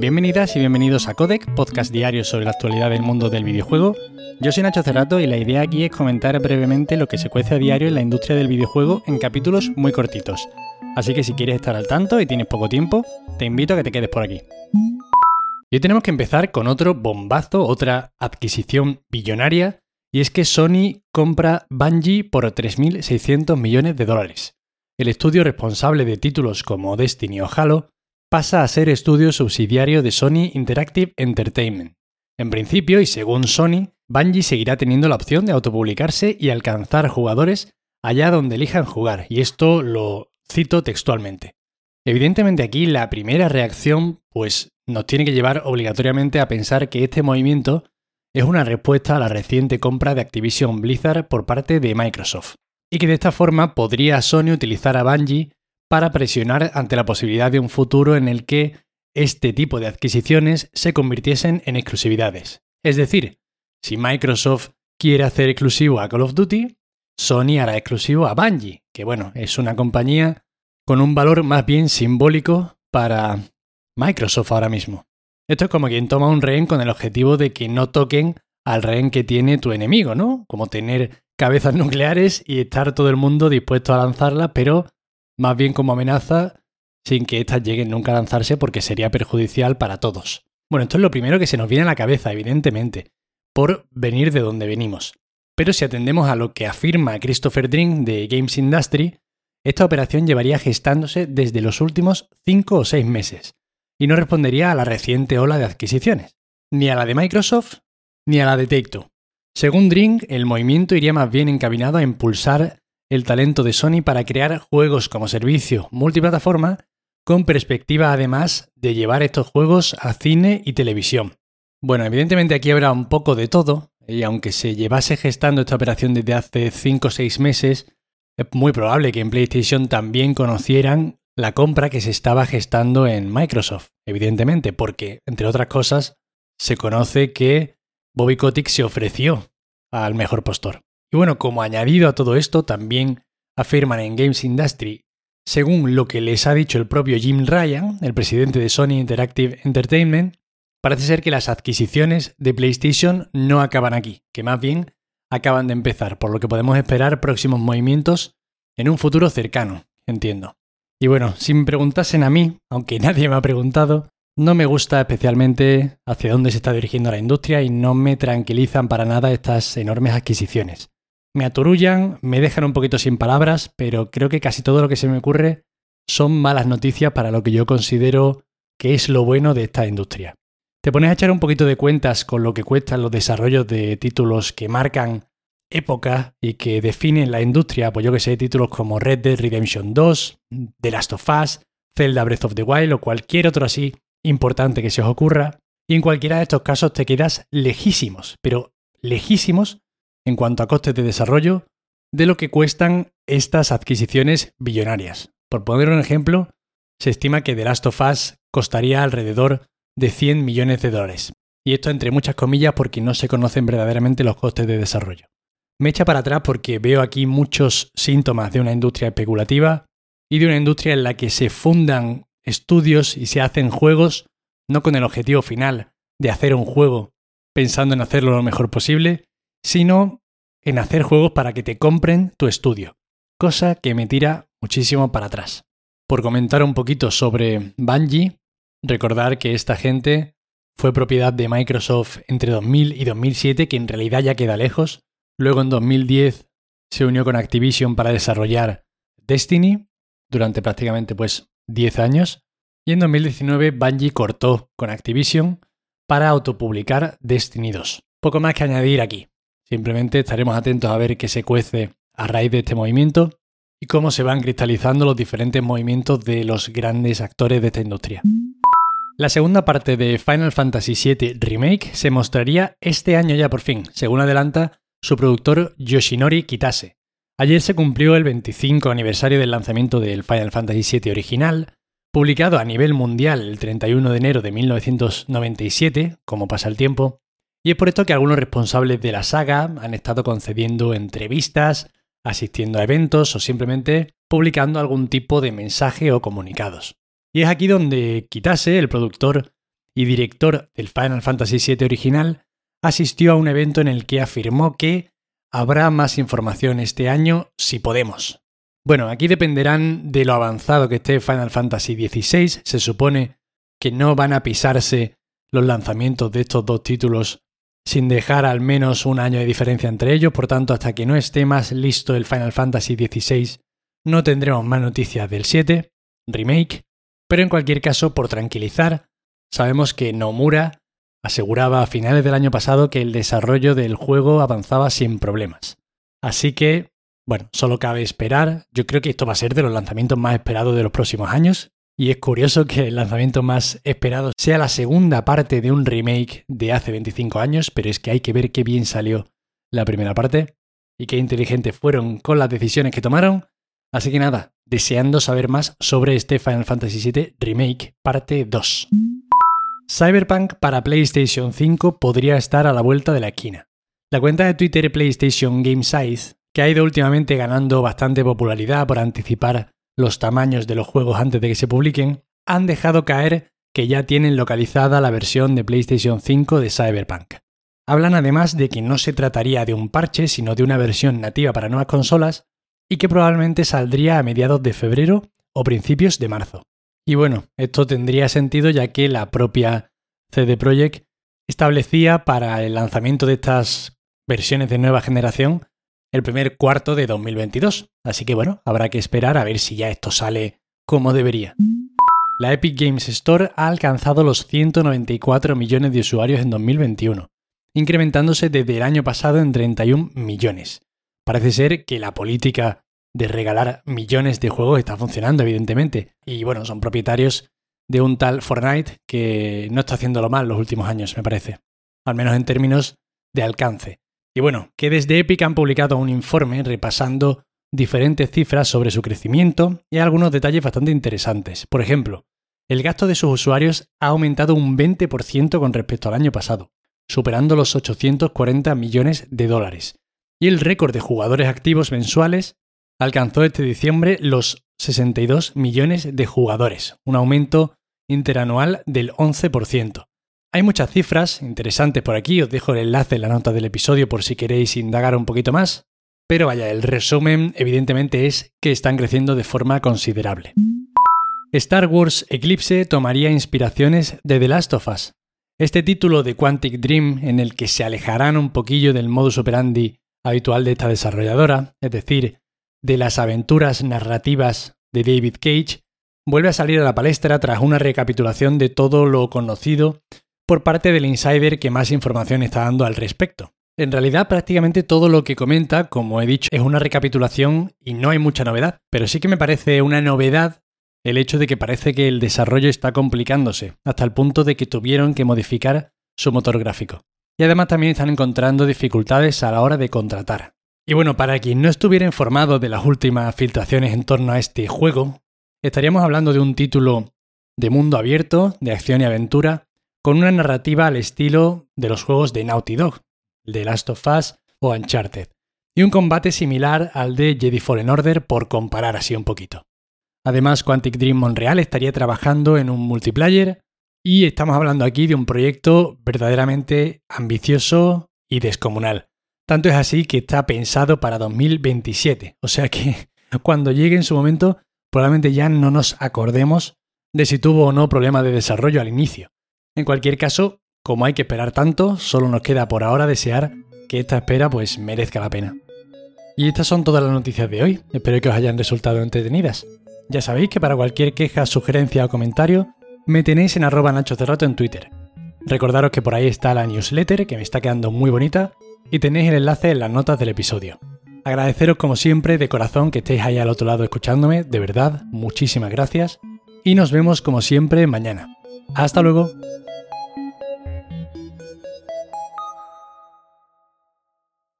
Bienvenidas y bienvenidos a Codec, podcast diario sobre la actualidad del mundo del videojuego. Yo soy Nacho Cerrato y la idea aquí es comentar brevemente lo que se cuece a diario en la industria del videojuego en capítulos muy cortitos. Así que si quieres estar al tanto y tienes poco tiempo, te invito a que te quedes por aquí. Y hoy tenemos que empezar con otro bombazo, otra adquisición billonaria, y es que Sony compra Bungie por 3.600 millones de dólares. El estudio responsable de títulos como Destiny o Halo pasa a ser estudio subsidiario de Sony Interactive Entertainment. En principio, y según Sony, Bungie seguirá teniendo la opción de autopublicarse y alcanzar jugadores allá donde elijan jugar, y esto lo cito textualmente. Evidentemente aquí la primera reacción pues nos tiene que llevar obligatoriamente a pensar que este movimiento es una respuesta a la reciente compra de Activision Blizzard por parte de Microsoft, y que de esta forma podría Sony utilizar a Bungie para presionar ante la posibilidad de un futuro en el que este tipo de adquisiciones se convirtiesen en exclusividades. Es decir, si Microsoft quiere hacer exclusivo a Call of Duty, Sony hará exclusivo a Bungie, que bueno, es una compañía con un valor más bien simbólico para Microsoft ahora mismo. Esto es como quien toma un rehén con el objetivo de que no toquen al rehén que tiene tu enemigo, ¿no? Como tener cabezas nucleares y estar todo el mundo dispuesto a lanzarlas, pero más bien como amenaza sin que éstas lleguen nunca a lanzarse porque sería perjudicial para todos. Bueno, esto es lo primero que se nos viene a la cabeza, evidentemente, por venir de donde venimos. Pero si atendemos a lo que afirma Christopher Drink de Games Industry, esta operación llevaría gestándose desde los últimos 5 o 6 meses y no respondería a la reciente ola de adquisiciones, ni a la de Microsoft ni a la de take Según Drink, el movimiento iría más bien encaminado a impulsar el talento de Sony para crear juegos como servicio multiplataforma, con perspectiva además de llevar estos juegos a cine y televisión. Bueno, evidentemente aquí habrá un poco de todo, y aunque se llevase gestando esta operación desde hace 5 o 6 meses, es muy probable que en PlayStation también conocieran la compra que se estaba gestando en Microsoft, evidentemente, porque, entre otras cosas, se conoce que Bobby Kotick se ofreció al mejor postor. Y bueno, como añadido a todo esto, también afirman en Games Industry, según lo que les ha dicho el propio Jim Ryan, el presidente de Sony Interactive Entertainment, parece ser que las adquisiciones de PlayStation no acaban aquí, que más bien acaban de empezar, por lo que podemos esperar próximos movimientos en un futuro cercano, entiendo. Y bueno, si me preguntasen a mí, aunque nadie me ha preguntado, no me gusta especialmente hacia dónde se está dirigiendo la industria y no me tranquilizan para nada estas enormes adquisiciones me aturullan, me dejan un poquito sin palabras, pero creo que casi todo lo que se me ocurre son malas noticias para lo que yo considero que es lo bueno de esta industria. Te pones a echar un poquito de cuentas con lo que cuestan los desarrollos de títulos que marcan épocas y que definen la industria, pues yo que sé, títulos como Red Dead Redemption 2, The Last of Us, Zelda Breath of the Wild o cualquier otro así importante que se os ocurra, y en cualquiera de estos casos te quedas lejísimos, pero lejísimos en cuanto a costes de desarrollo de lo que cuestan estas adquisiciones billonarias. Por poner un ejemplo, se estima que The Last of Us costaría alrededor de 100 millones de dólares. Y esto entre muchas comillas porque no se conocen verdaderamente los costes de desarrollo. Me echa para atrás porque veo aquí muchos síntomas de una industria especulativa y de una industria en la que se fundan estudios y se hacen juegos no con el objetivo final de hacer un juego pensando en hacerlo lo mejor posible, sino en hacer juegos para que te compren tu estudio, cosa que me tira muchísimo para atrás. Por comentar un poquito sobre Bungie, recordar que esta gente fue propiedad de Microsoft entre 2000 y 2007, que en realidad ya queda lejos. Luego en 2010 se unió con Activision para desarrollar Destiny durante prácticamente pues 10 años. Y en 2019 Bungie cortó con Activision para autopublicar Destiny 2. Poco más que añadir aquí. Simplemente estaremos atentos a ver qué se cuece a raíz de este movimiento y cómo se van cristalizando los diferentes movimientos de los grandes actores de esta industria. La segunda parte de Final Fantasy VII Remake se mostraría este año ya por fin, según adelanta su productor Yoshinori Kitase. Ayer se cumplió el 25 aniversario del lanzamiento del Final Fantasy VII original, publicado a nivel mundial el 31 de enero de 1997, como pasa el tiempo, y es por esto que algunos responsables de la saga han estado concediendo entrevistas, asistiendo a eventos o simplemente publicando algún tipo de mensaje o comunicados. Y es aquí donde Kitase, el productor, y director del Final Fantasy VII original, asistió a un evento en el que afirmó que habrá más información este año si podemos. Bueno, aquí dependerán de lo avanzado que esté Final Fantasy XVI. Se supone que no van a pisarse los lanzamientos de estos dos títulos sin dejar al menos un año de diferencia entre ellos, por tanto hasta que no esté más listo el Final Fantasy XVI no tendremos más noticias del 7, remake, pero en cualquier caso, por tranquilizar, sabemos que Nomura aseguraba a finales del año pasado que el desarrollo del juego avanzaba sin problemas. Así que, bueno, solo cabe esperar, yo creo que esto va a ser de los lanzamientos más esperados de los próximos años, y es curioso que el lanzamiento más esperado sea la segunda parte de un remake de hace 25 años, pero es que hay que ver qué bien salió la primera parte y qué inteligentes fueron con las decisiones que tomaron. Así que nada, deseando saber más sobre este Final Fantasy VII Remake parte 2. Cyberpunk para PlayStation 5 podría estar a la vuelta de la esquina. La cuenta de Twitter PlayStation Game Size, que ha ido últimamente ganando bastante popularidad por anticipar los tamaños de los juegos antes de que se publiquen, han dejado caer que ya tienen localizada la versión de PlayStation 5 de Cyberpunk. Hablan además de que no se trataría de un parche, sino de una versión nativa para nuevas consolas y que probablemente saldría a mediados de febrero o principios de marzo. Y bueno, esto tendría sentido ya que la propia CD Projekt establecía para el lanzamiento de estas versiones de nueva generación el primer cuarto de 2022. Así que bueno, habrá que esperar a ver si ya esto sale como debería. La Epic Games Store ha alcanzado los 194 millones de usuarios en 2021, incrementándose desde el año pasado en 31 millones. Parece ser que la política de regalar millones de juegos está funcionando, evidentemente. Y bueno, son propietarios de un tal Fortnite que no está haciéndolo mal los últimos años, me parece. Al menos en términos de alcance. Y bueno, que desde Epic han publicado un informe repasando diferentes cifras sobre su crecimiento y algunos detalles bastante interesantes. Por ejemplo, el gasto de sus usuarios ha aumentado un 20% con respecto al año pasado, superando los 840 millones de dólares. Y el récord de jugadores activos mensuales alcanzó este diciembre los 62 millones de jugadores, un aumento interanual del 11%. Hay muchas cifras interesantes por aquí, os dejo el enlace en la nota del episodio por si queréis indagar un poquito más, pero vaya, el resumen evidentemente es que están creciendo de forma considerable. Star Wars Eclipse tomaría inspiraciones de The Last of Us. Este título de Quantic Dream, en el que se alejarán un poquillo del modus operandi habitual de esta desarrolladora, es decir, de las aventuras narrativas de David Cage, vuelve a salir a la palestra tras una recapitulación de todo lo conocido por parte del insider que más información está dando al respecto. En realidad prácticamente todo lo que comenta, como he dicho, es una recapitulación y no hay mucha novedad, pero sí que me parece una novedad el hecho de que parece que el desarrollo está complicándose, hasta el punto de que tuvieron que modificar su motor gráfico. Y además también están encontrando dificultades a la hora de contratar. Y bueno, para quien no estuviera informado de las últimas filtraciones en torno a este juego, estaríamos hablando de un título de mundo abierto, de acción y aventura, con una narrativa al estilo de los juegos de Naughty Dog, de Last of Us o Uncharted, y un combate similar al de Jedi Fallen Order por comparar así un poquito. Además, Quantic Dream Montreal estaría trabajando en un multiplayer y estamos hablando aquí de un proyecto verdaderamente ambicioso y descomunal. Tanto es así que está pensado para 2027, o sea que cuando llegue en su momento probablemente ya no nos acordemos de si tuvo o no problema de desarrollo al inicio. En cualquier caso, como hay que esperar tanto, solo nos queda por ahora desear que esta espera pues merezca la pena. Y estas son todas las noticias de hoy, espero que os hayan resultado entretenidas. Ya sabéis que para cualquier queja, sugerencia o comentario, me tenéis en arroba Nacho Cerrato en Twitter. Recordaros que por ahí está la newsletter, que me está quedando muy bonita, y tenéis el enlace en las notas del episodio. Agradeceros como siempre de corazón que estéis ahí al otro lado escuchándome, de verdad, muchísimas gracias, y nos vemos como siempre mañana. Hasta luego.